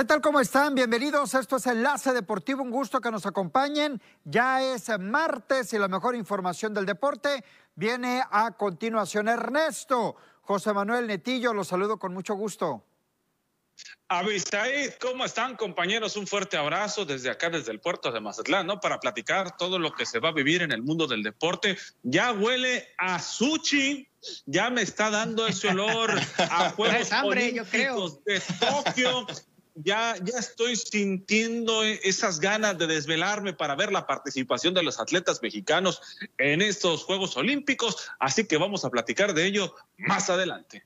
¿Qué tal? ¿Cómo están? Bienvenidos. Esto es Enlace Deportivo. Un gusto que nos acompañen. Ya es martes y la mejor información del deporte viene a continuación. Ernesto, José Manuel Netillo, los saludo con mucho gusto. Abisaid, ¿cómo están compañeros? Un fuerte abrazo desde acá, desde el puerto de Mazatlán, ¿no? Para platicar todo lo que se va a vivir en el mundo del deporte. Ya huele a sushi, ya me está dando ese olor a Juegos hambre, yo creo. de Tokio. Ya, ya estoy sintiendo esas ganas de desvelarme para ver la participación de los atletas mexicanos en estos Juegos Olímpicos, así que vamos a platicar de ello más adelante.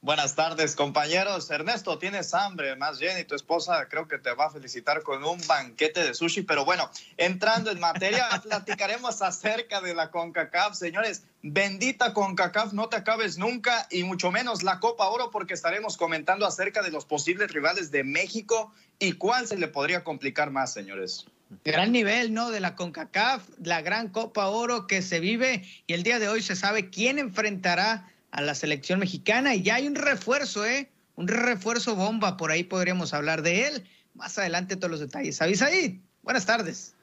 Buenas tardes, compañeros. Ernesto, tienes hambre, más bien, y tu esposa creo que te va a felicitar con un banquete de sushi. Pero bueno, entrando en materia, platicaremos acerca de la CONCACAF. Señores, bendita CONCACAF, no te acabes nunca, y mucho menos la Copa Oro, porque estaremos comentando acerca de los posibles rivales de México y cuál se le podría complicar más, señores. Gran nivel, ¿no? De la CONCACAF, la gran Copa Oro que se vive, y el día de hoy se sabe quién enfrentará a la selección mexicana y ya hay un refuerzo, ¿eh? Un refuerzo bomba, por ahí podríamos hablar de él. Más adelante todos los detalles. Avisaí, buenas tardes.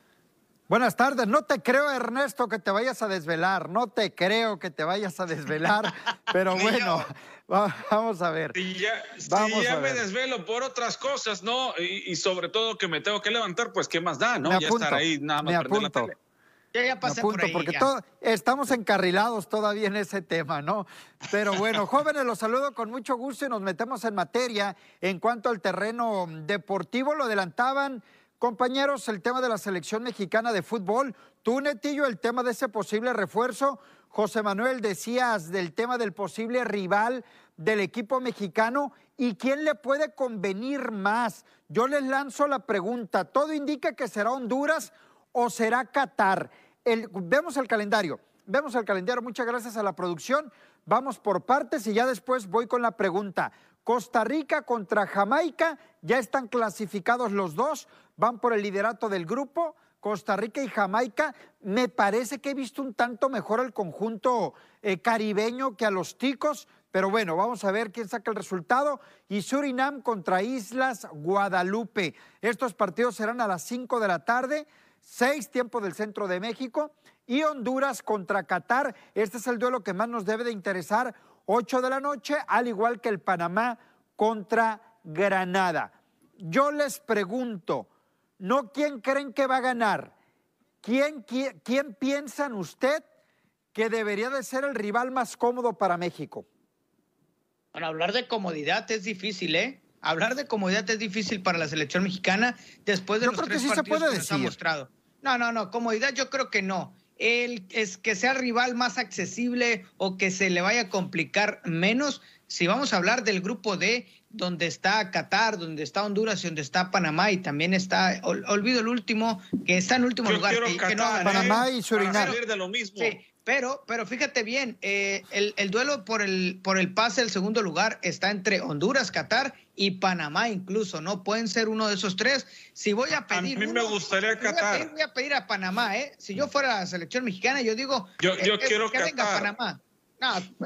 Buenas tardes. No te creo, Ernesto, que te vayas a desvelar. No te creo que te vayas a desvelar. pero bueno, vamos a ver. Y ya, ya me desvelo por otras cosas, ¿no? Y, sobre todo que me tengo que levantar, pues qué más da, ¿no? ya estar ahí nada más me la tele. Ya, pasé por ahí, porque estamos encarrilados todavía en ese tema, ¿no? Pero bueno, jóvenes, los saludo con mucho gusto y nos metemos en materia en cuanto al terreno deportivo. Lo adelantaban, compañeros, el tema de la selección mexicana de fútbol. Tú, Netillo, el tema de ese posible refuerzo. José Manuel, decías del tema del posible rival del equipo mexicano y quién le puede convenir más. Yo les lanzo la pregunta. Todo indica que será Honduras o será Qatar vemos el calendario, vemos el calendario, muchas gracias a la producción. Vamos por partes y ya después voy con la pregunta. Costa Rica contra Jamaica, ya están clasificados los dos, van por el liderato del grupo. Costa Rica y Jamaica, me parece que he visto un tanto mejor al conjunto eh, caribeño que a los ticos, pero bueno, vamos a ver quién saca el resultado. Y Surinam contra Islas Guadalupe. Estos partidos serán a las 5 de la tarde seis tiempos del centro de México y Honduras contra Qatar. Este es el duelo que más nos debe de interesar, 8 de la noche, al igual que el Panamá contra Granada. Yo les pregunto, no quién creen que va a ganar, quién, quién, quién piensan usted que debería de ser el rival más cómodo para México. Para hablar de comodidad es difícil, ¿eh? Hablar de comodidad es difícil para la selección mexicana después de los tres partidos que nos ha mostrado. No, no, no, comodidad yo creo que no. El, es que sea rival más accesible o que se le vaya a complicar menos. Si vamos a hablar del grupo D, donde está Qatar, donde está Honduras y donde está Panamá y también está, olvido el último, que está en último lugar. Que, Panamá y Surinam. de lo mismo. Sí, pero, pero fíjate bien, eh, el, el, duelo por el, por el pase al segundo lugar está entre Honduras, Qatar y Panamá incluso, ¿no? Pueden ser uno de esos tres. Si voy a pedir. A mí me gustaría Qatar. Voy a, pedir, a Panamá, ¿eh? Si yo fuera la selección mexicana, yo digo. Yo, yo quiero que venga Panamá.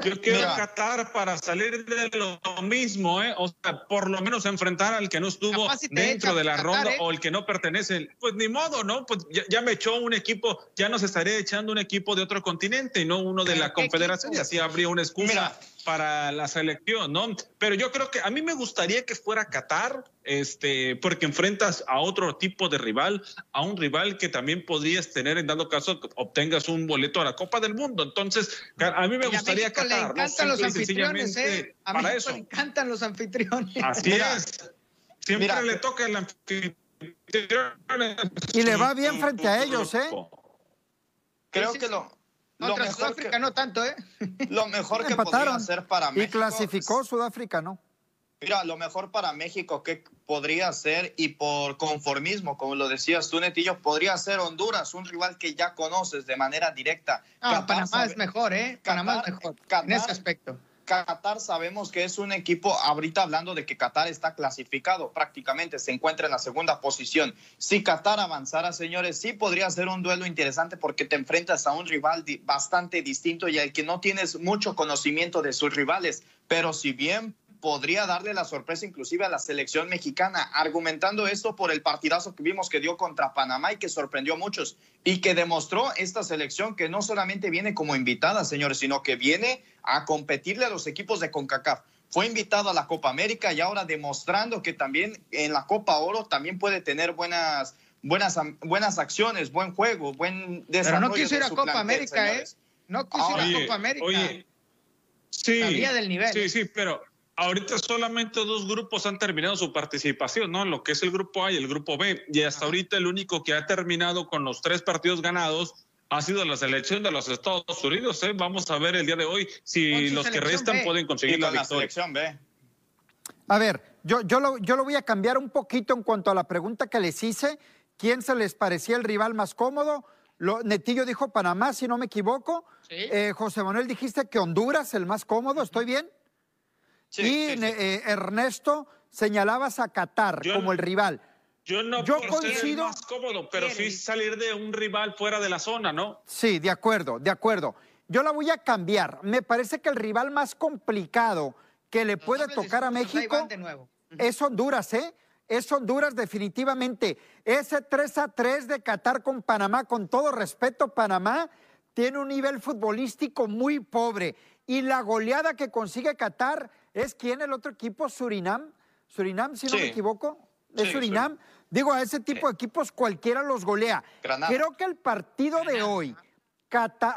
yo quiero Qatar para salir de lo mismo, ¿eh? O sea, por lo menos enfrentar al que no estuvo dentro de la ronda ¿eh? o el que no pertenece. Pues ni modo, ¿no? Pues ya, me echó un equipo, ya nos estaría echando un equipo de otro continente y no uno de la Confederación. Y así habría una excusa para la selección, ¿no? Pero yo creo que a mí me gustaría que fuera Qatar, este, porque enfrentas a otro tipo de rival, a un rival que también podrías tener en dado caso que obtengas un boleto a la Copa del Mundo. Entonces, a mí me gustaría Qatar. Le encantan los anfitriones, ¿eh? A mí me encantan los anfitriones. Así es. Siempre le toca el anfitrión. Y le va bien frente a ellos, ¿eh? Creo que lo, contra Sudáfrica no tanto, ¿eh? Lo mejor que podría hacer para México. Y clasificó Sudáfrica, ¿no? Mira, lo mejor para México que podría ser, y por conformismo, como lo decías tú, Netillo, podría ser Honduras, un rival que ya conoces de manera directa. Ah, Panamá es mejor, ¿eh? Panamá es mejor en ese aspecto. Qatar sabemos que es un equipo, ahorita hablando de que Qatar está clasificado, prácticamente se encuentra en la segunda posición. Si Qatar avanzara, señores, sí podría ser un duelo interesante porque te enfrentas a un rival bastante distinto y al que no tienes mucho conocimiento de sus rivales. Pero si bien podría darle la sorpresa inclusive a la selección mexicana, argumentando esto por el partidazo que vimos que dio contra Panamá y que sorprendió a muchos y que demostró esta selección que no solamente viene como invitada, señores, sino que viene a competirle a los equipos de CONCACAF. Fue invitado a la Copa América y ahora demostrando que también en la Copa Oro también puede tener buenas buenas buenas acciones, buen juego, buen desarrollo. Pero no quiso ir a Copa América, ¿eh? No quiso ir a Copa América. Oye, sí, del nivel. Sí, sí, pero ahorita solamente dos grupos han terminado su participación, ¿no? Lo que es el grupo A y el grupo B. Y hasta ahorita el único que ha terminado con los tres partidos ganados ha sido la selección de los Estados Unidos. ¿eh? Vamos a ver el día de hoy si los que restan pueden conseguir la, victoria. Selección B. A ver, yo, yo, lo, yo lo voy a cambiar un poquito en cuanto a la pregunta que les hice. ¿Quién se les parecía el rival más cómodo? Lo, Netillo dijo Panamá, si no me equivoco. Eh, José Manuel, dijiste que Honduras, el más cómodo, ¿estoy bien? Y eh, Ernesto, señalabas a Qatar como el rival. Yo no yo coincido, más cómodo, pero sí salir de un rival fuera de la zona, ¿no? Sí, de acuerdo, de acuerdo. Yo la voy a cambiar. Me parece que el rival más complicado que le puede tocar a México es Honduras, ¿eh? Es Honduras definitivamente. Ese 3 a 3 de Qatar con Panamá, con todo respeto, Panamá tiene un nivel futbolístico muy pobre. Y la goleada que consigue Qatar es quién el otro equipo, Surinam. Surinam, si no me equivoco, es Surinam. Digo, a ese tipo de equipos cualquiera los golea. Creo que el partido de hoy,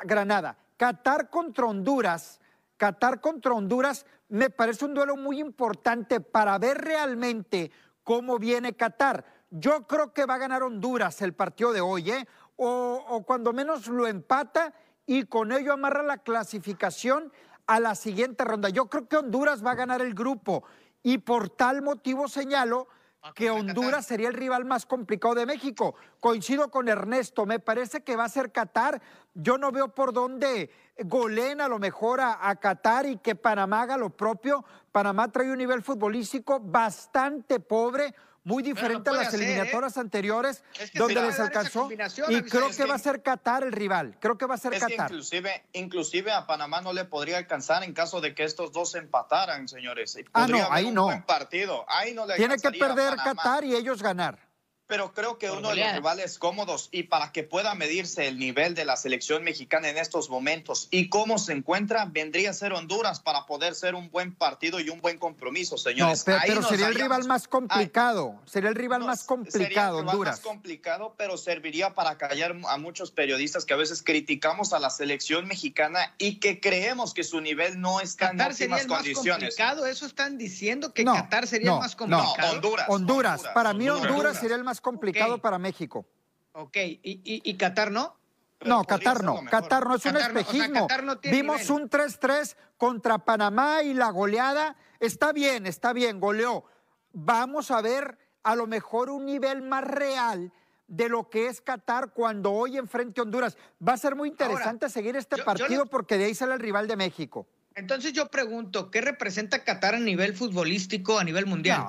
Granada, Qatar contra Honduras, Qatar contra Honduras, me parece un duelo muy importante para ver realmente cómo viene Qatar. Yo creo que va a ganar Honduras el partido de hoy, ¿eh? o, o cuando menos lo empata y con ello amarra la clasificación a la siguiente ronda. Yo creo que Honduras va a ganar el grupo y por tal motivo señalo que Honduras sería el rival más complicado de México. Coincido con Ernesto, me parece que va a ser Qatar. Yo no veo por dónde goleen a lo mejor a, a, Qatar y que Panamá haga lo propio. Panamá trae un nivel futbolístico bastante pobre muy diferente a las ¿eh? eliminatorias anteriores donde les alcanzó y creo que va a ser Qatar el rival creo que va a ser Qatar. inclusive inclusive a Panamá no le podría alcanzar en caso de que estos dos empataran señores. Ah no ahí no. partido. Ahí no le tiene que perder Qatar y ellos ganar pero creo que uno de los rivales cómodos y para que pueda medirse el nivel de la selección mexicana en estos momentos y cómo se encuentra, vendría a ser Honduras para poder ser un buen partido y un buen compromiso, señores. No, pero, sería el rival más complicado, sería el rival más complicado, sería el rival más complicado, pero serviría para callar a muchos periodistas que a veces criticamos a la selección mexicana y que creemos que su nivel no está en óptimas condiciones. Más complicado, eso están diciendo que Qatar sería el más complicado. No, Honduras, Honduras. Para mí Honduras sería el más complicado para México. Ok, ¿y, y, Qatar no? no, Qatar no. Qatar no es un espejismo. Vimos un 3-3 contra Panamá y la goleada. Está bien, está bien, goleó. Vamos a ver a lo mejor un nivel más real de lo que es Qatar cuando hoy enfrente a Honduras. Va a ser muy interesante seguir este partido porque de ahí sale el rival de México. Entonces yo pregunto, ¿qué representa Qatar a nivel futbolístico, a nivel mundial?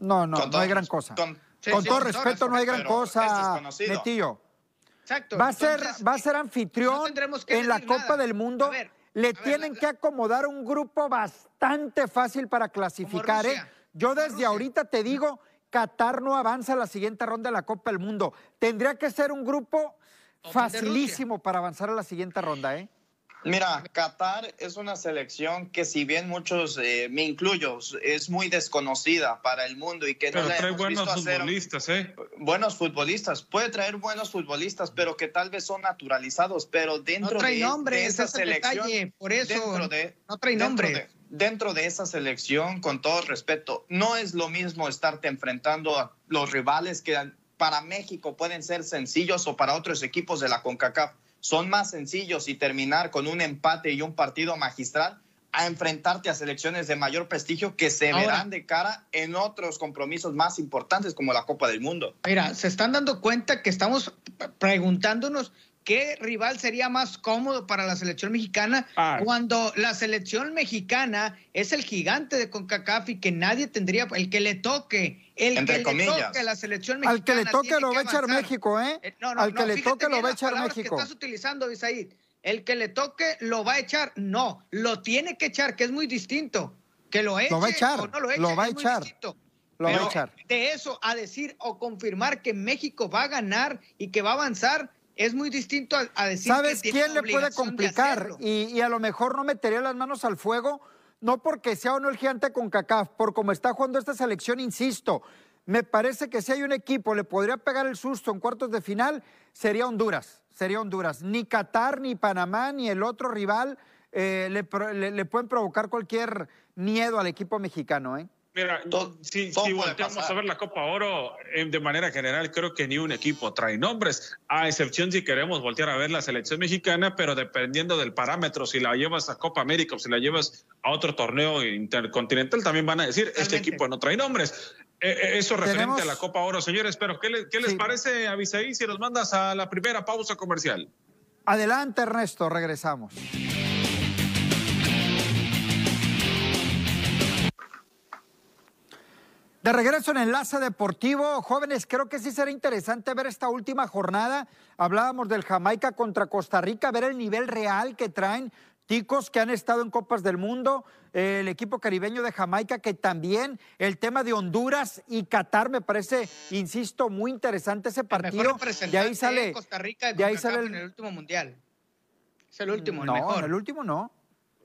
No, no, no, no hay gran cosa. Con todo respeto, no hay gran cosa, Netillo. Exacto. Va a, ser, va a ser anfitrión en la Copa del Mundo. Le tienen que acomodar un grupo bastante fácil para clasificar. ¿eh? Yo desde ahorita te digo, Qatar no avanza a la siguiente ronda de la Copa del Mundo. Tendría que ser un grupo facilísimo para avanzar a la siguiente ronda, ¿eh? Mira, Qatar es una selección que si bien muchos, eh, me incluyo, es muy desconocida para el mundo y que no le trae buenos futbolistas, ¿eh? Buenos futbolistas, puede traer buenos futbolistas, pero que tal vez son naturalizados, pero dentro no trae de, esa selección, por eso dentro de, no trae nombre. dentro de esa selección, con todo respeto, no es lo mismo estarte enfrentando a los rivales que para México pueden ser sencillos o para otros equipos de la CONCACAF son más sencillos y terminar con un empate y un partido magistral a enfrentarte a selecciones de mayor prestigio que se verán de cara en otros compromisos más importantes como la Copa del Mundo. Mira, se están dando cuenta que estamos preguntándonos ¿qué rival sería más cómodo para la selección mexicana ah. cuando la selección mexicana es el gigante de CONCACAF y que nadie tendría, el que le toque, el que le toque a la selección mexicana. Al que le toque lo va a echar México, ¿eh? eh Al que le toque lo va a echar México. Que estás utilizando, Isaid. El que le toque lo va a echar. No, lo tiene que echar, que es muy distinto. Que lo eche lo va a echar, o no lo eche. Lo va a echar. Lo va a echar. De eso a decir o confirmar que México va a ganar y que va a avanzar, es muy distinto a, decir ¿Sabes quién le puede complicar? Y, y, a lo mejor no metería las manos al fuego, no porque sea o no el gigante con CACAF, por cómo está jugando esta selección, insisto. Me parece que si hay un equipo le podría pegar el susto en cuartos de final, sería Honduras. Sería Honduras. Ni Qatar, ni Panamá, ni el otro rival eh, le, le, pueden provocar cualquier miedo al equipo mexicano. ¿eh? Mira, si, volteamos a ver la Copa Oro, eh, de manera general, creo que ni un equipo trae nombres, a excepción si queremos voltear a ver la selección mexicana, pero dependiendo del parámetro, si la llevas a Copa América o si la llevas a otro torneo intercontinental, también van a decir, este equipo no trae nombres. Eh, eh, eso referente a la Copa Oro, señores, pero ¿qué, qué les parece, Avisaí, si nos mandas a la primera pausa comercial? Adelante, Ernesto, regresamos. De regreso en Enlace Deportivo, jóvenes, creo que sí será interesante ver esta última jornada. Hablábamos del Jamaica contra Costa Rica, ver el nivel real que traen ticos que han estado en Copas del Mundo, el equipo caribeño de Jamaica, que también el tema de Honduras y Qatar me parece, insisto, muy interesante ese partido. Y ahí sale Costa Rica de ahí sale el... en el último mundial. Es el último, el no, mejor. en el último no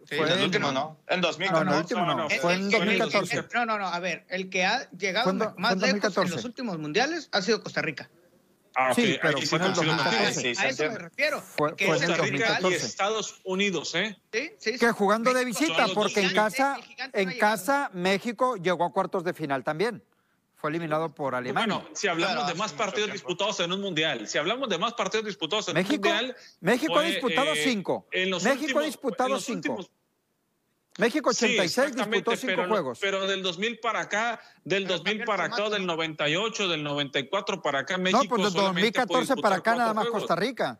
fue en el último no. En 2014. No, el último no. Fue en 2014. No, no, no. A ver, el que ha llegado más lejos en los últimos mundiales ha sido Costa Rica. Ah, sí, pero fue en el 2014. a eso me refiero. Fue, fue en el 2014. Y Estados Unidos, ¿eh? Sí, sí. Que jugando de visita, porque en casa, en casa México llegó a cuartos de final también fue eliminado por Alemania. Bueno, si hablamos de más partidos disputados en un mundial, si hablamos de más partidos disputados en México, un mundial. México ha disputado eh, cinco. México ha disputado cinco. México 86 disputó cinco juegos. Pero del 2000 para acá, del 2000 para acá, del 98, del 94 para acá, México. No, pues del 2014 para acá nada más Costa Rica.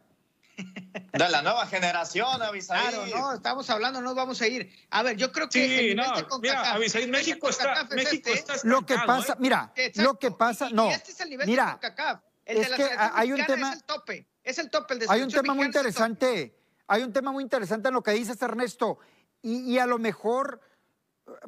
De la nueva generación, Avisaí. Claro, no, estamos hablando, no vamos a ir. A ver, yo creo que. Sí, no, mira, Avisaí, México está, México este, está Lo que pasa, ¿eh? mira, lo que pasa, no. este es el nivel mira, de CONCACAF. El es de la que hay un tema. Es el tope. Es el tope, el de Hay un tema muy interesante. Hay un tema muy interesante en lo que dices, Ernesto y, a lo mejor eh,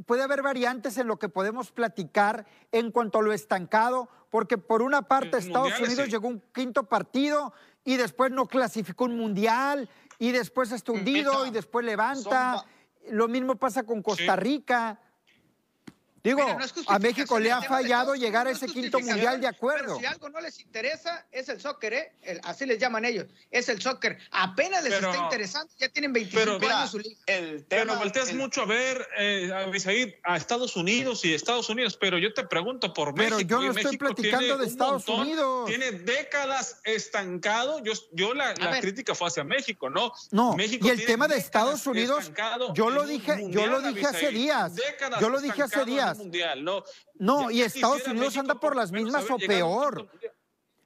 puede haber variantes en lo que podemos platicar en cuanto a lo estancado, porque por una parte Estados Unidos llegó un quinto partido y después no clasificó un mundial y después está hundido y después levanta. Lo mismo pasa con Costa Rica. Digo, a México le ha fallado llegar a ese quinto mundial de acuerdo. Pero si algo no les interesa, es el soccer, ¿eh? así les llaman ellos, es el soccer. Apenas les está interesando, ya tienen 25 años su liga. El pero volteas mucho a ver, eh, a, a Estados Unidos y Estados Unidos, pero yo te pregunto por México. Pero yo no estoy platicando de Estados Unidos. Tiene décadas estancado. Yo, yo la, crítica fue hacia México, ¿no? No, y el tema de Estados Unidos, yo lo dije, yo lo dije hace días. Yo lo dije hace días mundial, ¿no? No, y Estados Unidos anda por las mismas o peor.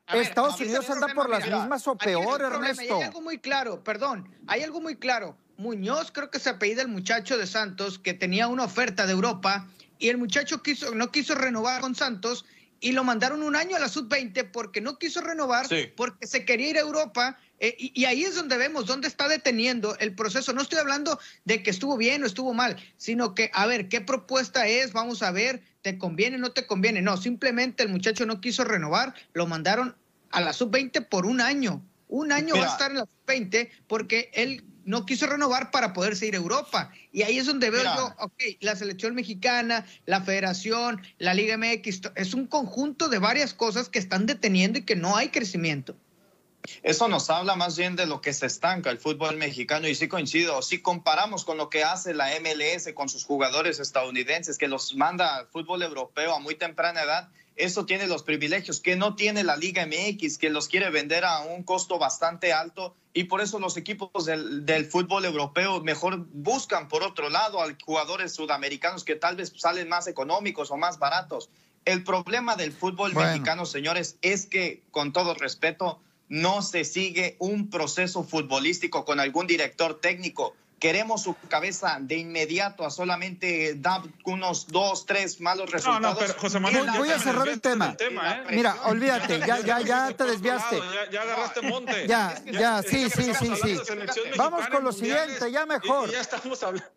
Estados Unidos anda por las mismas o peor, Ernesto. Hay algo muy claro, perdón, hay algo muy claro. Muñoz creo que se apellida el muchacho de Santos que tenía una oferta de Europa y el muchacho quiso, no quiso renovar con Santos y lo mandaron un año a la sub-20 porque no quiso renovar, porque se quería ir a Europa. Eh, y, ahí es donde vemos dónde está deteniendo el proceso. No estoy hablando de que estuvo bien o estuvo mal, sino que, a ver, ¿qué propuesta es? Vamos a ver, ¿te conviene o no te conviene? No, simplemente el muchacho no quiso renovar, lo mandaron a la sub-20 por un año. Un año va a estar en la sub-20 porque él no quiso renovar para poder ir a Europa. Y ahí es donde veo yo, ok, la selección mexicana, la federación, la Liga MX, es un conjunto de varias cosas que están deteniendo y que no hay crecimiento. Eso nos habla más bien de lo que se estanca el fútbol mexicano y sí coincido, si comparamos con lo que hace la MLS con sus jugadores estadounidenses que los manda al fútbol europeo a muy temprana edad, eso tiene los privilegios que no tiene la Liga MX, que los quiere vender a un costo bastante alto y por eso los equipos del, fútbol europeo mejor buscan por otro lado a jugadores sudamericanos que tal vez salen más económicos o más baratos. El problema del fútbol mexicano, señores, es que, con todo respeto, no se sigue un proceso futbolístico con algún director técnico queremos su cabeza de inmediato a solamente dar unos dos, tres malos resultados. No, no, pero José Manuel, voy, a cerrar el tema. ¿eh? Mira, olvídate, ya, ya, ya te desviaste. Ya, agarraste monte. Ya, ya, sí, sí, sí, sí. Vamos con lo siguiente, ya mejor. ya estamos hablando.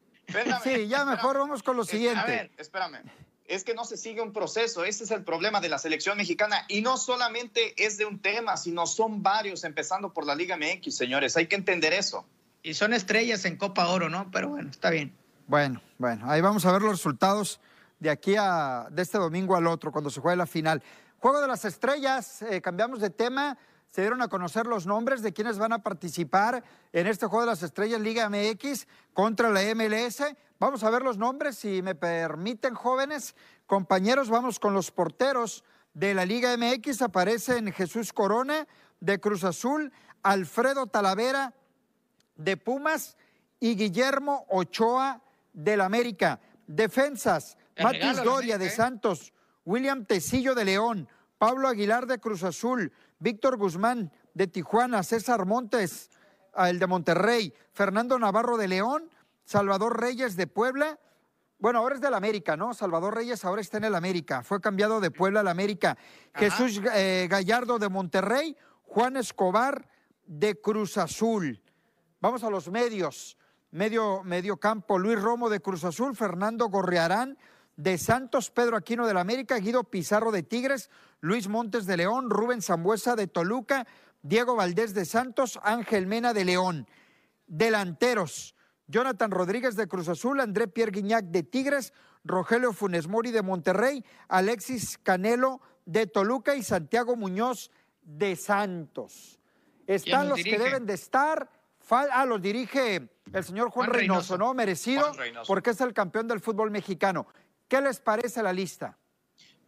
sí, ya mejor vamos con lo siguiente. A ver, espérame es que no se sigue un proceso. Ese es el problema de la selección mexicana. Y no solamente es de un tema, sino son varios, empezando por la Liga MX, señores. Hay que entender eso. Y son estrellas en Copa Oro, ¿no? Pero bueno, está bien. Bueno, bueno, ahí vamos a ver los resultados de aquí a de este domingo al otro, cuando se juegue la final. Juego de las estrellas, eh, cambiamos de tema. Se dieron a conocer los nombres de quienes van a participar en este Juego de las Estrellas Liga MX contra la MLS. Vamos a ver los nombres, si me permiten, jóvenes. Compañeros, vamos con los porteros de la Liga MX. Aparecen Jesús Corona de Cruz Azul, Alfredo Talavera de Pumas y Guillermo Ochoa del América. Defensas, Matis Doria de Santos, William Tecillo de León, Pablo Aguilar de Cruz Azul, Víctor Guzmán de Tijuana, César Montes, ah, el de Monterrey, Fernando Navarro de León, Salvador Reyes de Puebla. Bueno, ahora es del América, ¿no? Salvador Reyes ahora está en el América. Fue cambiado de Puebla al América. Jesús eh, Gallardo de Monterrey, Juan Escobar de Cruz Azul. Vamos a los medios. Medio, medio campo, Luis Romo de Cruz Azul, Fernando Gorriarán de Santos, Pedro Aquino del América, Guido Pizarro de Tigres, Luis Montes de León, Rubén Zambuesa de Toluca, Diego Valdés de Santos, Ángel Mena de León. Delanteros, Jonathan Rodríguez de Cruz Azul, André Pierre Guignac de Tigres, Rogelio Funes Mori de Monterrey, Alexis Canelo de Toluca y Santiago Muñoz de Santos. Están los que deben de estar ah, los dirige el señor Juan, Reynoso, ¿no? Merecido, porque es el campeón del fútbol mexicano. ¿Qué les parece la lista?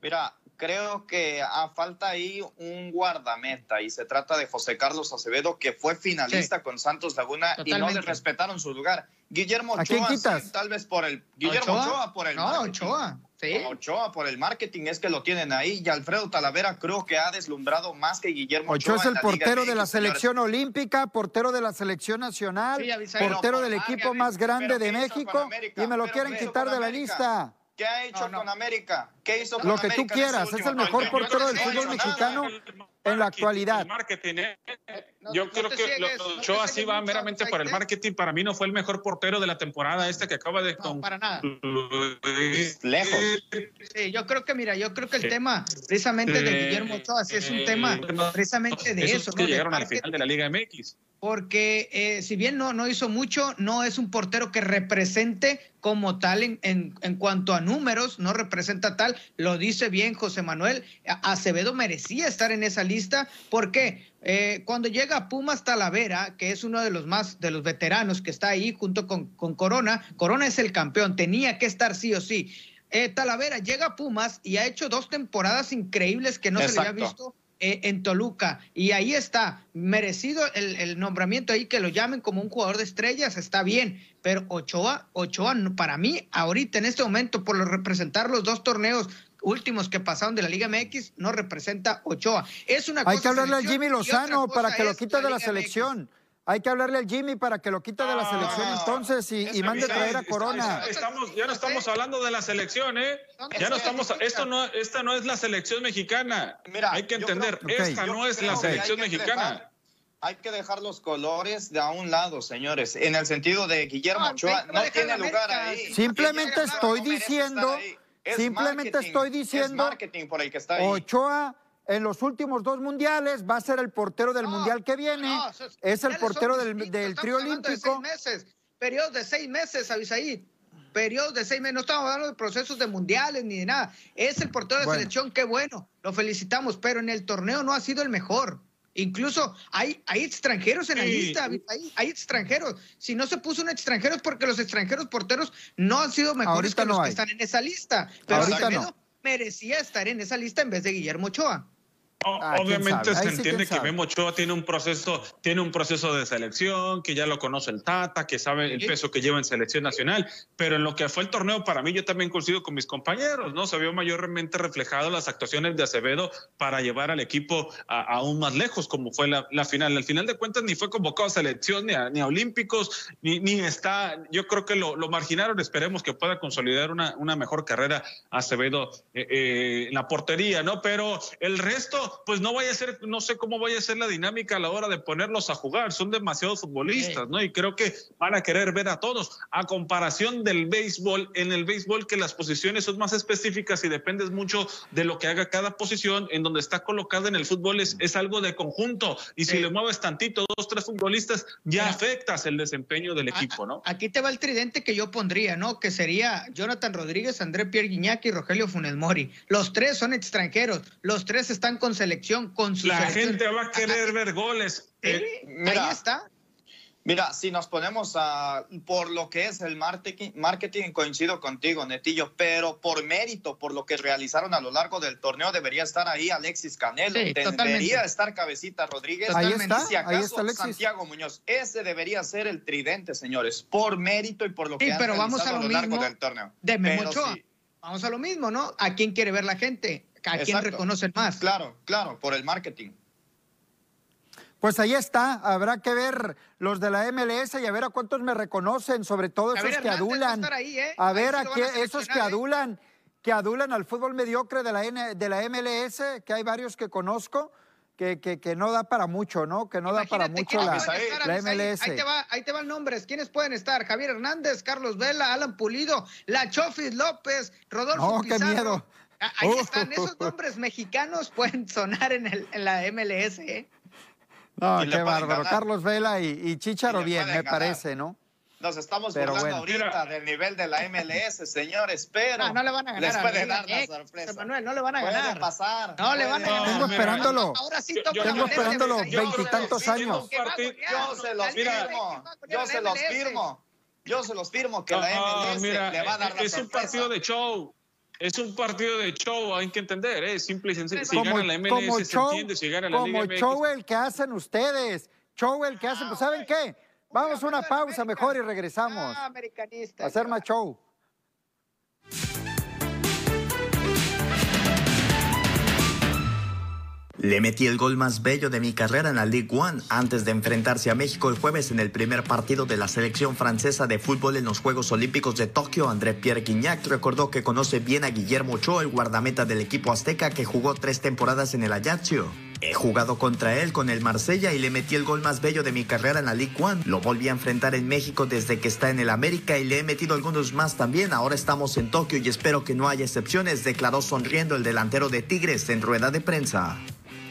Mira, creo que a falta ahí un guardameta y se trata de José Carlos Acevedo, que fue finalista con Santos Laguna y no le respetaron su lugar. Guillermo Ochoa, tal vez por el. Guillermo Ochoa, por el. No, Ochoa. Sí. Ochoa por el marketing es que lo tienen ahí y Alfredo Talavera creo que ha deslumbrado más que Guillermo Ochoa. Ochoa es el portero de, la selección olímpica, portero de la selección nacional, portero del equipo más grande de México y me lo quieren quitar de la lista. ¿Qué ha hecho con América? ¿Qué hizo con Lo que tú quieras, es el mejor portero del fútbol mexicano en la actualidad. Marketing, ¿eh? Yo creo que lo, Ochoa así va meramente para el marketing. Para mí no fue el mejor portero de la temporada este que acaba de... No, para nada. Lejos. Sí, yo creo que, mira, yo creo que el tema precisamente de Guillermo Ochoa sí es un tema precisamente de eso. que llegaron al final de la Liga MX porque eh, si bien no, no hizo mucho, no es un portero que represente como tal en, en, cuanto a números, no representa tal, lo dice bien José Manuel, Acevedo merecía estar en esa lista, porque eh, cuando llega Pumas Talavera, que es uno de los más, de los veteranos que está ahí junto con, con Corona, Corona es el campeón, tenía que estar sí o sí. Eh, Talavera llega a Pumas y ha hecho dos temporadas increíbles que no se le había visto eh, en Toluca. Y ahí está, merecido el, nombramiento ahí, que lo llamen como un jugador de estrellas, está bien. Pero Ochoa, Ochoa, para mí, ahorita en este momento, por representar los dos torneos últimos que pasaron de la Liga MX, no representa Ochoa. Es una Hay que hablarle al Jimmy Lozano para que lo quite de la selección. Hay que hablarle al Jimmy para que lo quite de la ah, selección entonces y, mande traer a Corona. Estamos, ya no estamos hablando de la selección, ¿eh? Ya no estamos, esto no, esta no es la selección mexicana. Mira, hay que entender, esta no es la selección mexicana. hay que dejar los colores de a un lado, señores. En el sentido de Guillermo Ochoa no, tiene lugar ahí. Simplemente estoy diciendo, simplemente estoy diciendo, Ochoa en los últimos dos mundiales, va a ser el portero del mundial que viene, es, el portero del, del trío olímpico. De seis meses, periodos de seis meses, Avisaí. Periodos de seis meses, no estamos hablando de procesos de mundiales ni de nada. Es el portero de selección, qué bueno, lo felicitamos, pero en el torneo no ha sido el mejor. Incluso hay, hay extranjeros en la lista, hay, hay, extranjeros. Si no se puso un extranjero es porque los extranjeros porteros no han sido mejores que los que están en esa lista. Pero Ahorita merecía estar en esa lista en vez de Guillermo Ochoa. Ah, obviamente se entiende que Memo Ochoa tiene un proceso, tiene un proceso de selección, que ya lo conoce el Tata, que sabe el peso que lleva en selección nacional, pero en lo que fue el torneo, para mí yo también coincido con mis compañeros, ¿no? Se vio mayormente reflejado las actuaciones de Acevedo para llevar al equipo aún más lejos, como fue la, final. Al final de cuentas, ni fue convocado a selección, ni a, ni a Olímpicos, ni, ni, está, yo creo que lo, lo, marginaron, esperemos que pueda consolidar una, una mejor carrera Acevedo eh, eh, en la portería, ¿no? Pero el resto Pero pues no vaya a ser, no sé cómo vaya a ser la dinámica a la hora de ponerlos a jugar. Son demasiados futbolistas, ¿no? Y creo que van a querer ver a todos. A comparación del béisbol, en el béisbol que las posiciones son más específicas y dependes mucho de lo que haga cada posición, en donde está colocada en el fútbol es, es algo de conjunto. Y si le mueves tantito, dos, tres futbolistas, ya afectas el desempeño del equipo, ¿no? Aquí te va el tridente que yo pondría, ¿no? Que sería Jonathan Rodríguez, André Pierre Guiñac y Rogelio Funes Mori. Los tres son extranjeros, los tres están con selección, con su La gente va a querer ver goles. ahí está. Mira, si nos ponemos a, por lo que es el marketing, marketing, coincido contigo, Netillo, pero por mérito, por lo que realizaron a lo largo del torneo, debería estar ahí Alexis Canelo, debería estar Cabecita Rodríguez, ahí está, ahí está Santiago Muñoz. Ese debería ser el tridente, señores, por mérito y por lo que han pero vamos a, lo, largo del torneo. De Vamos a lo mismo, ¿no? ¿A quién quiere ver la gente? ¿A quién reconocen más? Claro, claro, por el marketing. Pues ahí está, habrá que ver los de la MLS y a ver a cuántos me reconocen, sobre todo esos que adulan. ¿eh? A ver a, qué, esos que ¿eh? adulan, que adulan al fútbol mediocre de la, de la MLS, que hay varios que conozco. Que, que, no da para mucho, ¿no? Que no da para mucho la, MLS. Ahí te, va, ahí te van nombres. ¿Quiénes pueden estar? Javier Hernández, Carlos Vela, Alan Pulido, La Chofis López, Rodolfo No, qué miedo. Ahí están, esos nombres mexicanos pueden sonar en, el, en la MLS, ¿eh? No, qué bárbaro. Carlos Vela y, y Chicharo bien, me parece, ¿no? Nos estamos pero burlando ahorita del nivel de la MLS, señores, pero no, no le van a ganar. Les puede dar la sorpresa. Manuel, no le van a ganar. Puede pasar. No le van a ganar. Tengo esperándolo. Ahora sí Tengo esperándolo veintitantos años. Yo se los firmo. Yo se los firmo. Yo se los firmo que la MLS le va a dar la sorpresa. Es un partido de show. Es un partido de show, hay que entender, es ¿eh? simple y sencillo. Si gana la MLS, como se entiende, si gana la como Liga show el que hacen ustedes, show el que hacen, pues ¿saben qué? Vamos a una pausa mejor y regresamos. Ah, americanista. A hacer más show. Le metí el gol más bello de mi carrera en la League One antes de enfrentarse a México el jueves en el primer partido de la selección francesa de fútbol en los Juegos Olímpicos de Tokio. André Pierre Guignac recordó que conoce bien a Guillermo Ochoa, el guardameta del equipo azteca que jugó tres temporadas en el Ajaccio. He jugado contra él con el Marsella y le metí el gol más bello de mi carrera en la League One. Lo volví a enfrentar en México desde que está en el América y le he metido algunos más también. Ahora estamos en Tokio y espero que no haya excepciones, declaró sonriendo el delantero de Tigres en rueda de prensa.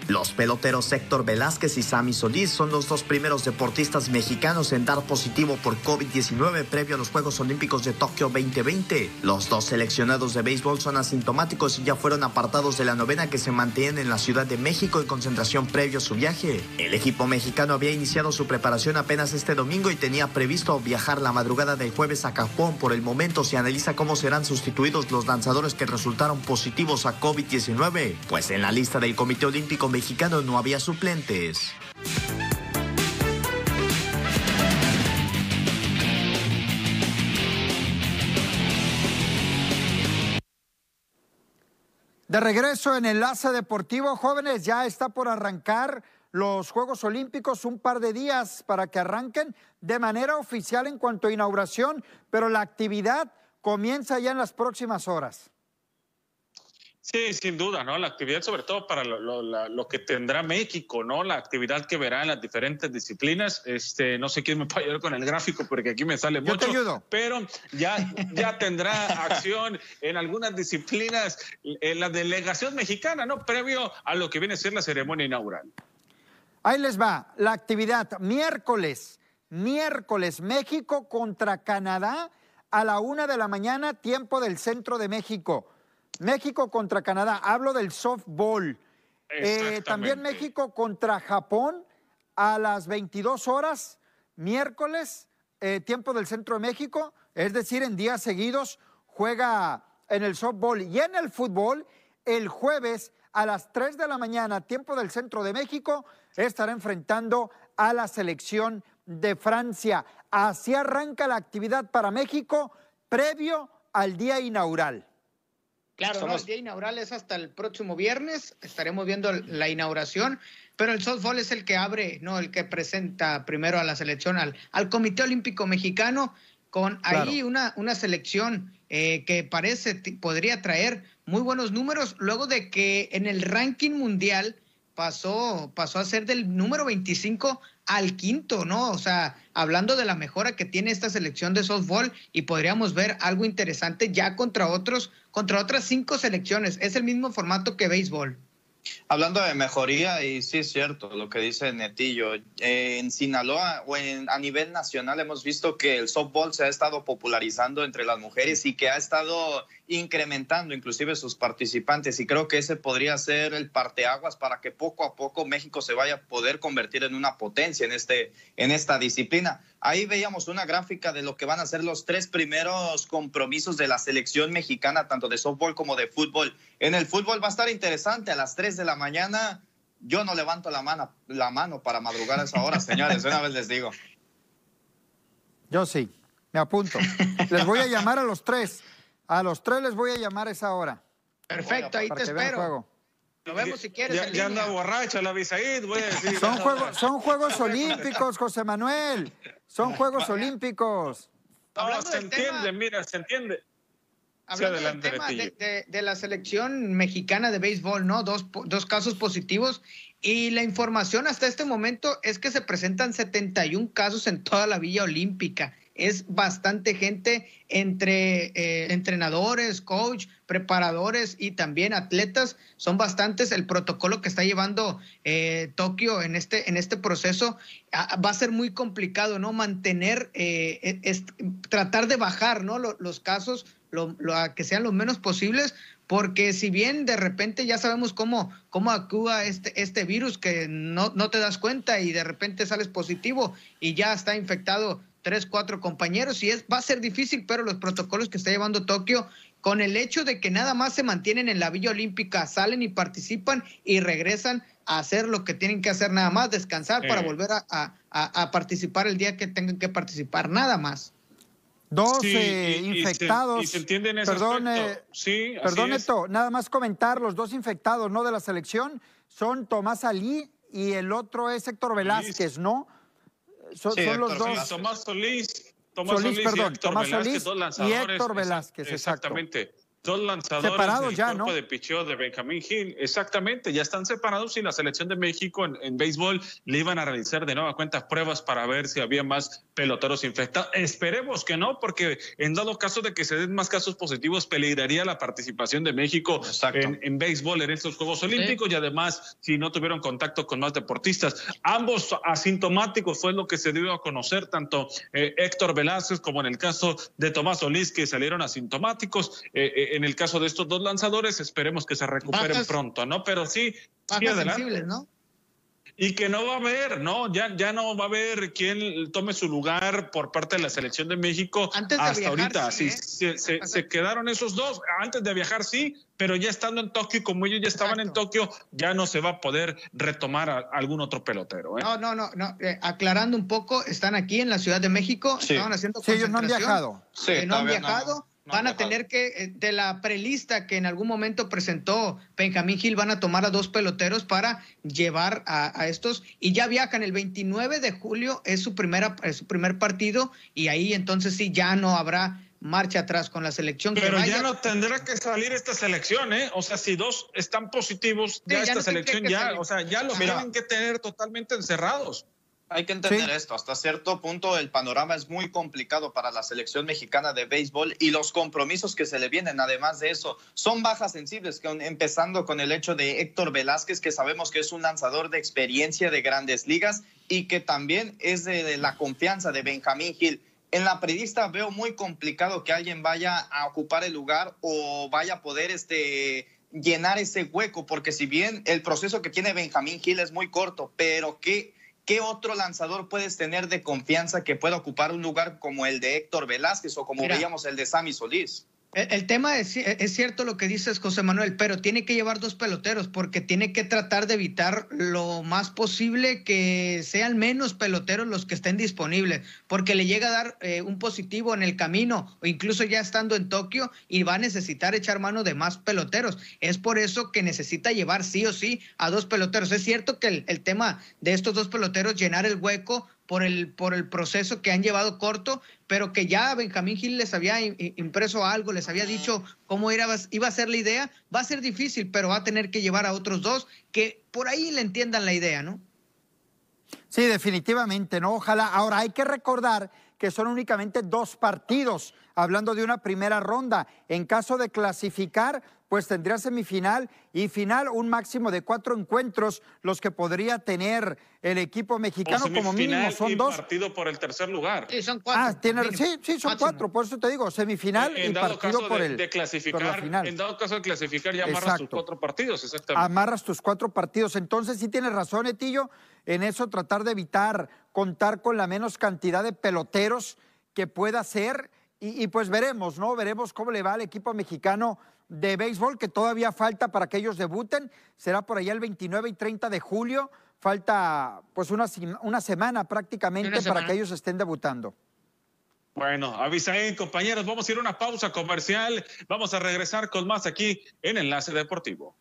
Los peloteros Héctor Velázquez y Sammy Solís son los dos primeros deportistas mexicanos en dar positivo por COVID-19 previo a los Juegos Olímpicos de Tokio 2020. Los dos seleccionados de béisbol son asintomáticos y ya fueron apartados de la novena que se mantiene en la Ciudad de México en concentración previo a su viaje. El equipo mexicano había iniciado su preparación apenas este domingo y tenía previsto viajar la madrugada del jueves a Japón. Por el momento se analiza cómo serán sustituidos los lanzadores que resultaron positivos a COVID-19, pues en la lista del Comité Olímpico mexicano no había suplentes. De regreso en Enlace Deportivo, jóvenes, ya está por arrancar los Juegos Olímpicos, un par de días para que arranquen de manera oficial en cuanto a inauguración, pero la actividad comienza ya en las próximas horas. Sí, sin duda, ¿no? La actividad sobre todo para lo, que tendrá México, ¿no? La actividad que verá en las diferentes disciplinas. Este, no sé quién me puede ayudar con el gráfico porque aquí me sale mucho. Pero ya, ya tendrá acción en algunas disciplinas en la delegación mexicana, ¿no? Previo a lo que viene a ser la ceremonia inaugural. Ahí les va, la actividad miércoles, miércoles, México contra Canadá a la una de la mañana, tiempo del centro de México. México contra Canadá, hablo del softball. Eh, también México contra Japón a las 22 horas, miércoles, eh, tiempo del centro de México, es decir, en días seguidos juega en el softball y en el fútbol. El jueves a las 3 de la mañana, tiempo del centro de México, estará enfrentando a la selección de Francia. Así arranca la actividad para México previo al día inaugural. Claro, el día inaugural es hasta el próximo viernes, estaremos viendo la inauguración, pero el softball es el que abre, no el que presenta primero a la selección, al, al Comité Olímpico Mexicano, con ahí una, una selección eh, que parece podría traer muy buenos números, luego de que en el ranking mundial pasó, pasó a ser del número 25 al quinto, ¿no? O sea, hablando de la mejora que tiene esta selección de softball y podríamos ver algo interesante ya contra otros, contra otras cinco selecciones. Es el mismo formato que béisbol. Hablando de mejoría, y sí es cierto lo que dice Netillo, en Sinaloa o en, a nivel nacional hemos visto que el softball se ha estado popularizando entre las mujeres y que ha estado incrementando inclusive sus participantes y creo que ese podría ser el parteaguas para que poco a poco México se vaya a poder convertir en una potencia en, este, en esta disciplina. Ahí veíamos una gráfica de lo que van a ser los tres primeros compromisos de la selección mexicana, tanto de softball como de fútbol. En el fútbol va a estar interesante a las 3 de la mañana. Yo no levanto la mano, la mano para madrugar a esa hora, señores, una vez les digo. Yo sí, me apunto. Les voy a llamar a los tres. A los tres les voy a llamar a esa hora. Perfecto, ahí te espero. Lo vemos si quieres. Ya, anda borracha la Bisaid, voy a decir. Son, juegos, son Juegos Olímpicos, José Manuel. Son Juegos Olímpicos. No, se entiende, mira, se entiende. Hablando del tema de, de, la selección mexicana de béisbol, ¿no? Dos, dos casos positivos. Y la información hasta este momento es que se presentan 71 casos en toda la Villa Olímpica es bastante gente entre eh, entrenadores, coach, preparadores y también atletas. Son bastantes el protocolo que está llevando eh, Tokio en este, en este proceso. Ah, va a ser muy complicado, ¿no? Mantener, eh, tratar de bajar, ¿no? Los, casos, lo, a que sean lo menos posibles, porque si bien de repente ya sabemos cómo, cómo actúa este, este virus, que no, no te das cuenta y de repente sales positivo y ya está infectado tres, cuatro compañeros y es, va a ser difícil, pero los protocolos que está llevando Tokio, con el hecho de que nada más se mantienen en la Villa Olímpica, salen y participan y regresan a hacer lo que tienen que hacer nada más, descansar para volver a, participar el día que tengan que participar, nada más. 12 infectados. Y se, entiende en ese perdón, sí, perdón Neto, nada más comentar, los dos infectados no de la selección son Tomás Ali y el otro es Héctor Velázquez, ¿no? Son, los dos. Tomás Solís, Tomás Solís, Solís perdón, Tomás Solís y Héctor Velázquez, exactamente. Dos lanzadores separados ya, cuerpo de picheo de Benjamín Gil. Exactamente, ya están separados y la selección de México en, béisbol le iban a realizar de nueva cuenta pruebas para ver si había más peloteros infectados. Esperemos que no, porque en dado caso de que se den más casos positivos, peligraría la participación de México en, béisbol en estos Juegos Olímpicos y además si no tuvieron contacto con más deportistas. Ambos asintomáticos fue lo que se dio a conocer, tanto eh, Héctor Velázquez como en el caso de Tomás Solís, que salieron asintomáticos. Eh, eh, en el caso de estos dos lanzadores, esperemos que se recuperen pronto, ¿no? Pero sí, sí sensibles, ¿no? Y que no va a haber, ¿no? Ya, ya no va a haber quien tome su lugar por parte de la selección de México hasta ahorita. Sí, ¿eh? se, quedaron esos dos. Antes de viajar, sí, pero ya estando en Tokio, como ellos ya estaban en Tokio, ya no se va a poder retomar a algún otro pelotero. ¿eh? No, no, no, no. Eh, aclarando un poco, están aquí en la Ciudad de México, estaban haciendo sí, ellos no han viajado. Sí, no han viajado van a tener que, eh, de la prelista que en algún momento presentó Benjamín Gil, van a tomar a dos peloteros para llevar a, estos y ya viajan. El 29 de julio es su, primera, su primer partido y ahí entonces sí ya no habrá marcha atrás con la selección. Pero ya no tendrá que salir esta selección, ¿eh? O sea, si dos están positivos, ya, esta selección ya, o sea, ya los tienen que tener totalmente encerrados. Hay que entender esto, hasta cierto punto el panorama es muy complicado para la selección mexicana de béisbol y los compromisos que se le vienen, además de eso, son bajas sensibles, empezando con el hecho de Héctor Velázquez, que sabemos que es un lanzador de experiencia de grandes ligas y que también es de, la confianza de Benjamín Gil. En la predista veo muy complicado que alguien vaya a ocupar el lugar o vaya a poder este, llenar ese hueco, porque si bien el proceso que tiene Benjamín Gil es muy corto, pero que ¿qué otro lanzador puedes tener de confianza que pueda ocupar un lugar como el de Héctor Velázquez o como veíamos el de Sammy Solís? El, tema es, es, cierto lo que dices, José Manuel, pero tiene que llevar dos peloteros porque tiene que tratar de evitar lo más posible que sean menos peloteros los que estén disponibles, porque le llega a dar eh, un positivo en el camino o incluso ya estando en Tokio y va a necesitar echar mano de más peloteros. Es por eso que necesita llevar sí o sí a dos peloteros. Es cierto que el, el tema de estos dos peloteros, llenar el hueco, por el, por el proceso que han llevado corto, pero que ya Benjamín Gil les había impreso algo, les había dicho cómo era, iba a ser la idea. Va a ser difícil, pero va a tener que llevar a otros dos que por ahí le entiendan la idea, ¿no? Sí, definitivamente, ¿no? Ojalá. Ahora hay que recordar que son únicamente dos partidos, hablando de una primera ronda. En caso de clasificar, pues tendría semifinal y final, un máximo de cuatro encuentros, los que podría tener el equipo mexicano como mínimo son y dos. partido por el tercer lugar. Sí, son cuatro. Ah, tiene, sí, sí, son cuatro, por eso te digo, semifinal y partido por el de clasificar, final. En dado caso de clasificar, ya amarras tus cuatro partidos, exactamente. Amarras tus cuatro partidos. Entonces sí tienes razón, Etillo, en eso tratar de evitar contar con la menos cantidad de peloteros que pueda ser. Y, y pues veremos, ¿no? Veremos cómo le va al equipo mexicano de béisbol que todavía falta para que ellos debuten. Será por allá el 29 y 30 de julio. Falta pues una, una semana prácticamente para que ellos estén debutando. Bueno, avisaen compañeros, vamos a ir a una pausa comercial. Vamos a regresar con más aquí en Enlace Deportivo.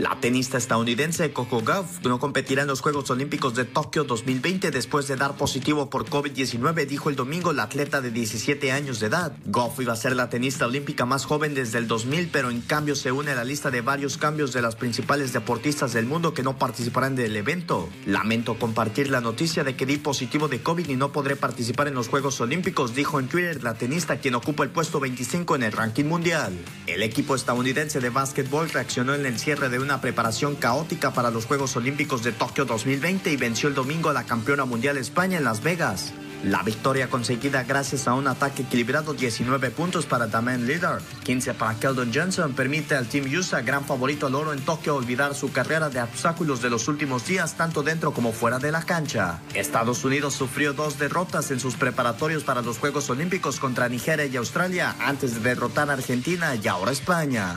La tenista estadounidense Coco Gauff no competirá en los Juegos Olímpicos de Tokio 2020 después de dar positivo por COVID-19, dijo el domingo la atleta de 17 años de edad. Gauff iba a ser la tenista olímpica más joven desde el 2000, pero en cambio se une a la lista de varios cambios de las principales deportistas del mundo que no participarán del evento. Lamento compartir la noticia de que di positivo de COVID y no podré participar en los Juegos Olímpicos, dijo en Twitter la tenista quien ocupa el puesto 25 en el ranking mundial. El equipo estadounidense de básquetbol reaccionó en el cierre de una una preparación caótica para los Juegos Olímpicos de Tokio 2020 y venció el domingo a la campeona mundial España en Las Vegas. La victoria conseguida gracias a un ataque equilibrado 19 puntos para Damen Leader, 15 para Keldon Johnson, permite al Team USA, gran favorito al oro en Tokio, olvidar su carrera de obstáculos de los últimos días, tanto dentro como fuera de la cancha. Estados Unidos sufrió dos derrotas en sus preparatorios para los Juegos Olímpicos contra Nigeria y Australia, antes de derrotar a Argentina y ahora España.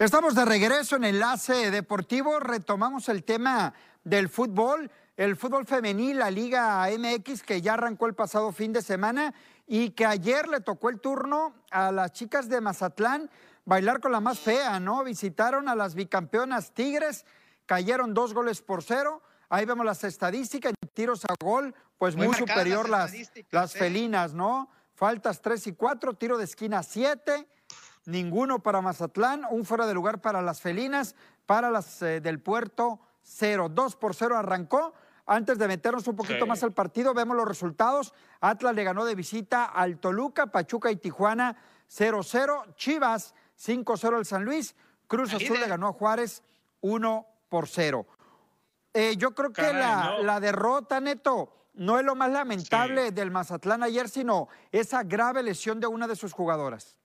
Estamos de regreso en Enlace Deportivo. Retomamos el tema del fútbol, el fútbol femenil, la Liga MX, que ya arrancó el pasado fin de semana y que ayer le tocó el turno a las chicas de Mazatlán bailar con la más fea, ¿no? Visitaron a las bicampeonas Tigres, cayeron dos goles por cero. Ahí vemos las estadísticas, tiros a gol, pues muy, superior las, las, ¿eh? felinas, ¿no? Faltas tres y cuatro, tiro de esquina siete ninguno para Mazatlán, un fuera de lugar para las felinas, para las eh, del puerto, cero. Dos por cero arrancó. Antes de meternos un poquito más al partido, vemos los resultados. Atlas le ganó de visita al Toluca, Pachuca y Tijuana 0-0. Chivas 5-0 al San Luis. Cruz Azul le ganó a Juárez 1 por 0. Eh, yo creo que la, la derrota, Neto, no es lo más lamentable del Mazatlán ayer, sino esa grave lesión de una de sus jugadoras.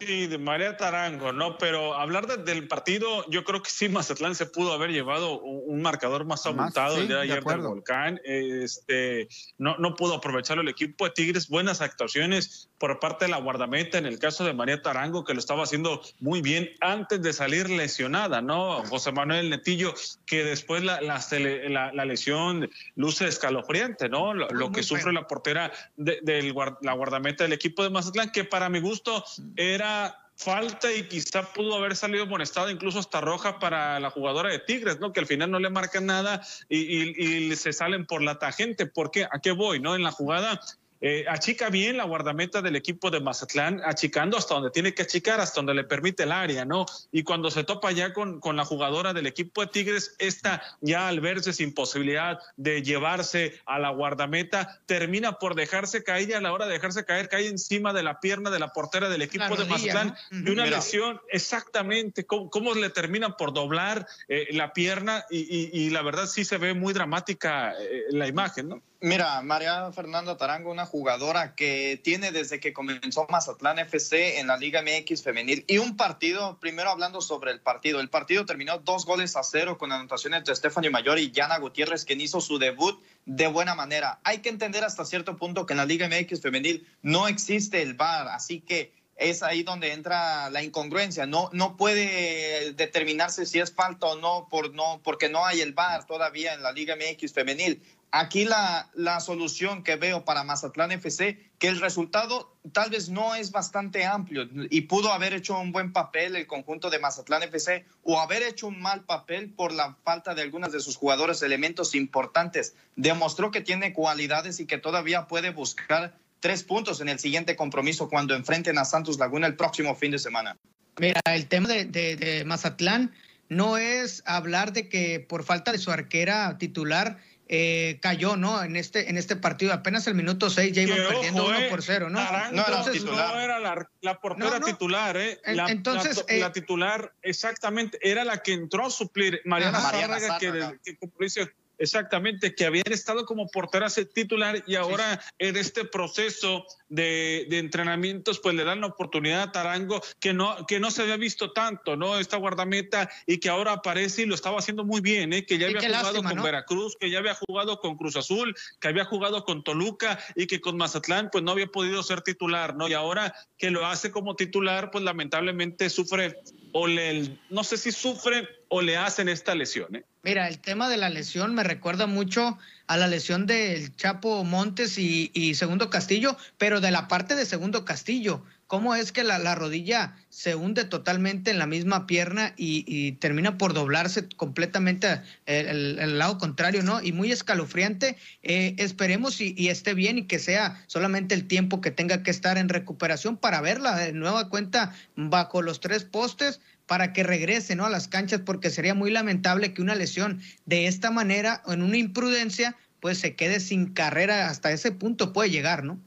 Sí, de María Tarango, ¿no? Pero hablar del partido, yo creo que sí, Mazatlán se pudo haber llevado un, marcador más abultado el día de ayer del Volcán. Este, no, no pudo aprovecharlo el equipo de Tigres. Buenas actuaciones por parte de la guardameta en el caso de María Tarango, que lo estaba haciendo muy bien antes de salir lesionada, ¿no? José Manuel Netillo, que después la, la, lesión luce escalofriante, ¿no? Lo, que sufre la portera de, la guardameta del equipo de Mazatlán, que para mi gusto era falta y quizá pudo haber salido estado incluso hasta roja para la jugadora de Tigres, ¿no? Que al final no le marcan nada y, y se salen por la tangente. ¿Por qué? ¿A qué voy? ¿No? En la jugada eh, achica bien la guardameta del equipo de Mazatlán, achicando hasta donde tiene que achicar, hasta donde le permite el área, ¿no? Y cuando se topa ya con, con la jugadora del equipo de Tigres, esta ya al verse sin posibilidad de llevarse a la guardameta, termina por dejarse caer y a la hora de dejarse caer, cae encima de la pierna de la portera del equipo de Mazatlán, de una lesión. Exactamente, cómo, le terminan por doblar eh, la pierna y, la verdad sí se ve muy dramática eh, la imagen, ¿no? Mira, María Fernanda Tarango, una jugadora que tiene desde que comenzó Mazatlán FC en la Liga MX femenil y un partido, primero hablando sobre el partido, el partido terminó dos goles a cero con anotaciones de Stephanie Mayor y Yana Gutiérrez, quien hizo su debut de buena manera. Hay que entender hasta cierto punto que en la Liga MX femenil no existe el VAR, así que es ahí donde entra la incongruencia. No, no puede determinarse si es falta o no, por, no porque no hay el VAR todavía en la Liga MX femenil. Aquí la, la solución que veo para Mazatlán FC, que el resultado tal vez no es bastante amplio y pudo haber hecho un buen papel el conjunto de Mazatlán FC o haber hecho un mal papel por la falta de algunas de sus jugadores, elementos importantes. Demostró que tiene cualidades y que todavía puede buscar tres puntos en el siguiente compromiso cuando enfrenten a Santos Laguna el próximo fin de semana. Mira, el tema de, de Mazatlán no es hablar de que por falta de su arquera titular eh, cayó, ¿no? En este, en este partido, apenas el minuto 6 ya iban perdiendo 1 por 0, ¿no? no, era la, la portera titular, ¿eh? La, Entonces, la, eh, titular, exactamente, era la que entró a suplir Mariana, Mariana que, que, como dice Exactamente, que habían estado como porteras titular y ahora en este proceso de, entrenamientos, pues le dan la oportunidad a Tarango que no, que no se había visto tanto, ¿no? Esta guardameta y que ahora aparece y lo estaba haciendo muy bien, ¿eh? Que ya había jugado con Veracruz, que ya había jugado con Cruz Azul, que había jugado con Toluca y que con Mazatlán, pues no había podido ser titular, ¿no? Y ahora que lo hace como titular, pues lamentablemente sufre o le, no sé si sufre o le hacen esta lesión. ¿eh? Mira, el tema de la lesión me recuerda mucho a la lesión del Chapo Montes y, Segundo Castillo, pero de la parte de Segundo Castillo. ¿Cómo es que la, rodilla se hunde totalmente en la misma pierna y, termina por doblarse completamente el, lado contrario, ¿no? Y muy escalofriante. Eh, esperemos y, y, esté bien y que sea solamente el tiempo que tenga que estar en recuperación para verla de nueva cuenta bajo los tres postes para que regrese ¿no? a las canchas, porque sería muy lamentable que una lesión de esta manera, o en una imprudencia, pues se quede sin carrera hasta ese punto puede llegar, ¿no?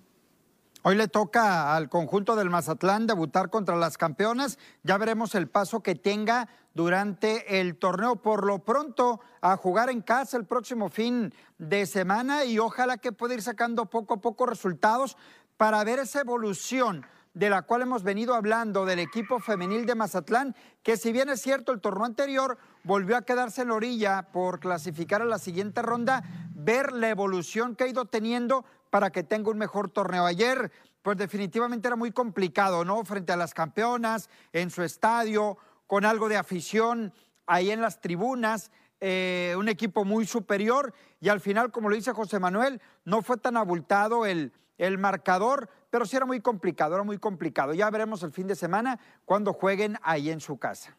Hoy le toca al conjunto del Mazatlán debutar contra las campeonas. Ya veremos el paso que tenga durante el torneo. Por lo pronto, a jugar en casa el próximo fin de semana y ojalá que pueda ir sacando poco a poco resultados para ver esa evolución de la cual hemos venido hablando del equipo femenil de Mazatlán, que si bien es cierto el torneo anterior volvió a quedarse en la orilla por clasificar a la siguiente ronda, ver la evolución que ha ido teniendo para que tenga un mejor torneo. Ayer, pues definitivamente era muy complicado, ¿no? Frente a las campeonas, en su estadio, con algo de afición ahí en las tribunas. Eh, un equipo muy superior y al final, como lo dice José Manuel, no fue tan abultado el, el marcador, pero sí era muy complicado, era muy complicado. Ya veremos el fin de semana cuando jueguen ahí en su casa.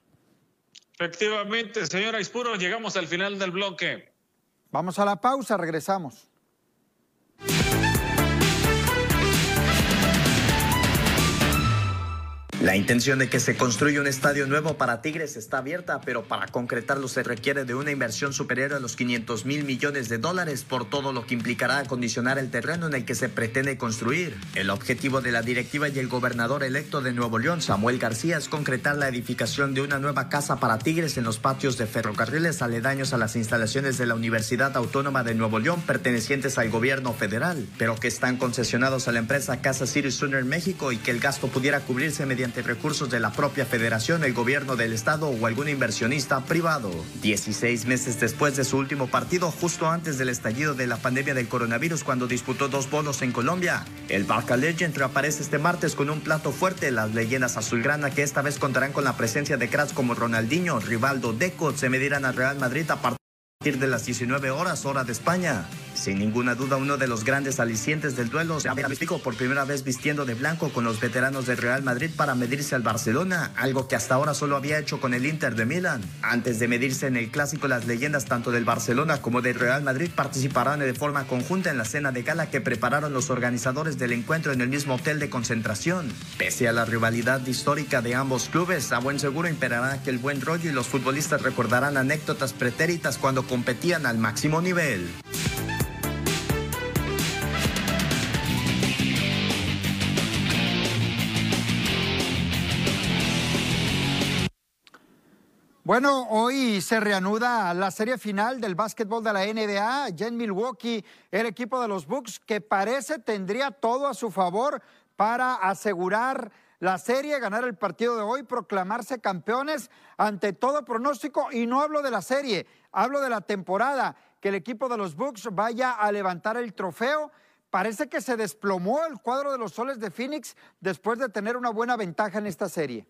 Efectivamente, señora Ispuro, llegamos al final del bloque. Vamos a la pausa, regresamos. La intención de que se construya un estadio nuevo para Tigres está abierta, pero para concretarlo se requiere de una inversión superior a los 500 mil millones de dólares por todo lo que implicará acondicionar el terreno en el que se pretende construir. El objetivo de la directiva y el gobernador electo de Nuevo León, Samuel García, es concretar la edificación de una nueva casa para Tigres en los patios de ferrocarriles aledaños a las instalaciones de la Universidad Autónoma de Nuevo León pertenecientes al gobierno federal, pero que están concesionados a la empresa Casa City Sunner México y que el gasto pudiera cubrirse mediante recursos de la propia federación, el gobierno del estado o algún inversionista privado. 16 meses después de su último partido, justo antes del estallido de la pandemia del coronavirus, cuando disputó dos bolos en Colombia, el Barca Legend reaparece este martes con un plato fuerte. Las leyendas azulgrana que esta vez contarán con la presencia de cracks como Ronaldinho, Rivaldo, Deco, se medirán al Real Madrid a partir de las 19 horas hora de España. Sin ninguna duda, uno de los grandes alicientes del duelo se visto por primera vez vistiendo de blanco con los veteranos del Real Madrid para medirse al Barcelona, algo que hasta ahora solo había hecho con el Inter de Milán. Antes de medirse en el clásico, las leyendas tanto del Barcelona como del Real Madrid participarán de forma conjunta en la cena de gala que prepararon los organizadores del encuentro en el mismo hotel de concentración. Pese a la rivalidad histórica de ambos clubes, a buen seguro imperará que el buen rollo y los futbolistas recordarán anécdotas pretéritas cuando competían al máximo nivel. Bueno, hoy se reanuda la serie final del básquetbol de la NBA. Ya en Milwaukee, el equipo de los Bucks, que parece tendría todo a su favor para asegurar la serie, ganar el partido de hoy, proclamarse campeones ante todo pronóstico. Y no hablo de la serie, hablo de la temporada, que el equipo de los Bucks vaya a levantar el trofeo parece que se desplomó el cuadro de los soles de Phoenix después de tener una buena ventaja en esta serie.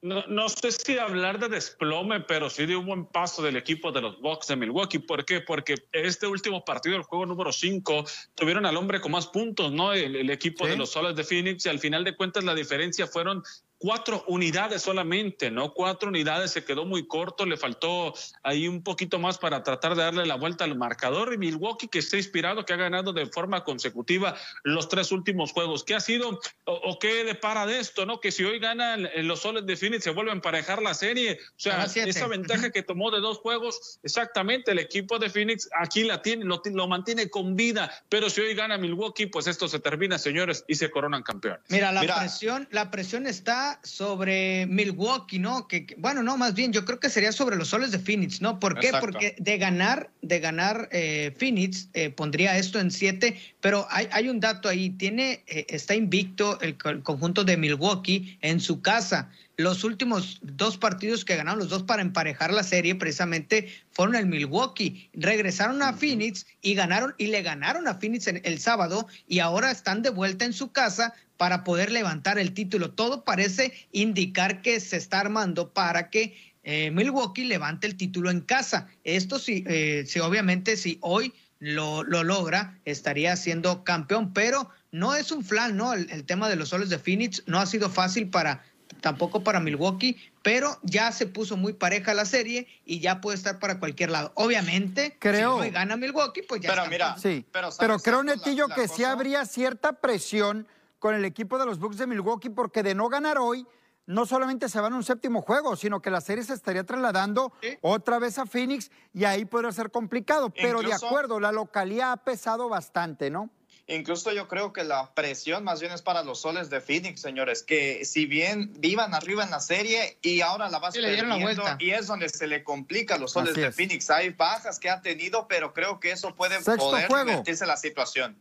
No, no, sé si hablar de desplome, pero sí de un buen paso del equipo de los Bucks de Milwaukee. ¿Por qué? Porque este último partido, el juego número 5, tuvieron al hombre con más puntos, ¿no? El, equipo de los Soles de Phoenix y al final de cuentas la diferencia fueron cuatro unidades solamente, ¿no? Cuatro unidades, se quedó muy corto, le faltó ahí un poquito más para tratar de darle la vuelta al marcador. Y Milwaukee, que está inspirado, que ha ganado de forma consecutiva los tres últimos juegos. ¿Qué ha sido o, qué depara de esto, no? Que si hoy ganan los soles de Phoenix, se vuelven a emparejar la serie. O sea, esa ventaja que tomó de dos juegos, exactamente, el equipo de Phoenix aquí la tiene, lo, lo mantiene con vida. Pero si hoy gana Milwaukee, pues esto se termina, señores, y se coronan campeones. Mira, la presión, la presión está sobre Milwaukee, ¿no? Que, bueno, no, más bien yo creo que sería sobre los soles de Phoenix, ¿no? ¿Por qué? Porque de ganar, de ganar eh, Phoenix eh, pondría esto en siete, pero hay, hay un dato ahí, tiene, eh, está invicto el, conjunto de Milwaukee en su casa. Los últimos dos partidos que ganaron los dos para emparejar la serie precisamente fueron el Milwaukee. Regresaron a Phoenix y ganaron y le ganaron a Phoenix el sábado y ahora están de vuelta en su casa para poder levantar el título. Todo parece indicar que se está armando para que eh, Milwaukee levante el título en casa. Esto sí, eh, obviamente si hoy lo, lo, logra, estaría siendo campeón, pero no es un flan, ¿no? El, tema de los soles de Phoenix no ha sido fácil para tampoco para Milwaukee, pero ya se puso muy pareja la serie y ya puede estar para cualquier lado. Obviamente, creo, si hoy gana Milwaukee, pues ya pero Mira, sí, pero, pero creo, Netillo, que sí habría cierta presión con el equipo de los Bucks de Milwaukee porque de no ganar hoy, no solamente se van a un séptimo juego, sino que la serie se estaría trasladando otra vez a Phoenix y ahí podría ser complicado. Pero de acuerdo, la localidad ha pesado bastante, ¿no? Incluso yo creo que la presión más bien es para los soles de Phoenix, señores, que si bien vivan arriba en la serie y ahora la vas sí, perdiendo y es donde se le complica a los soles de Phoenix. Hay bajas que ha tenido, pero creo que eso puede poder revertirse la situación.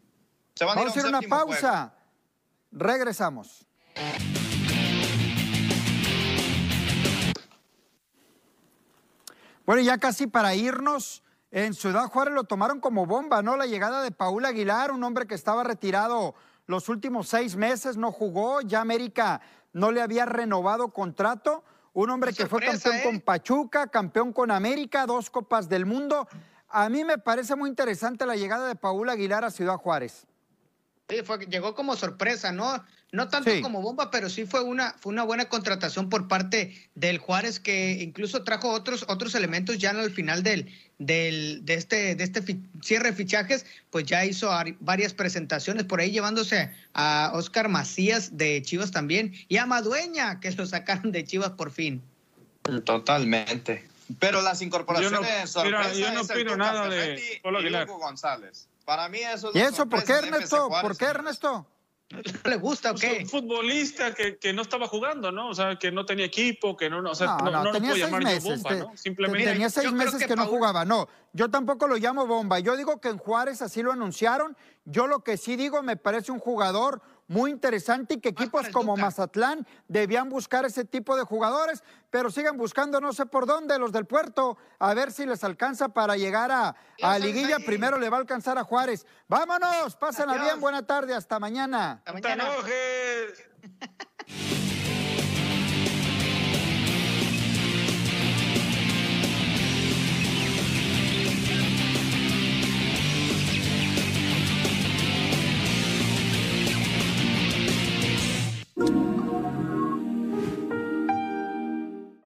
Se van Vamos a ir a una pausa. Regresamos. Bueno, ya casi para irnos, en Ciudad Juárez lo tomaron como bomba, ¿no? La llegada de Paul Aguilar, un hombre que estaba retirado los últimos seis meses, no jugó, ya América no le había renovado contrato. Un hombre que fue campeón con ¿eh? Pachuca, campeón con América, dos copas del mundo. A mí me parece muy interesante la llegada de Paul Aguilar a Ciudad Juárez. Sí, fue, llegó como sorpresa, ¿no? No tanto como bomba, pero sí fue una, fue una buena contratación por parte del Juárez, que incluso trajo otros, otros elementos ya al final del, del, de este, de este cierre de fichajes, pues ya hizo varias presentaciones, por ahí llevándose a Oscar Macías de Chivas también, y a Madueña, que lo sacaron de Chivas por fin. Totalmente. Pero las incorporaciones yo no, yo no opino nada de Polo Aguilar. González. Para mí eso es ¿Y eso por qué, Ernesto? ¿Por qué, Ernesto? ¿No le gusta o pues, qué? Un futbolista que, que, no estaba jugando, ¿no? O sea, que no tenía equipo, que no, o sea, no, no, no, tenía seis meses, bomba, ¿no? Simplemente. Tenía seis meses que, no jugaba, no. Yo tampoco lo llamo bomba. Yo digo que en Juárez así lo anunciaron. Yo lo que sí digo, me parece un jugador muy interesante y que equipos como Mazatlán debían buscar ese tipo de jugadores, pero siguen buscando no sé por dónde los del puerto, a ver si les alcanza para llegar a, a Liguilla. Primero le va a alcanzar a Juárez. Vámonos, pásenla bien, buena tarde, hasta mañana. Hasta mañana.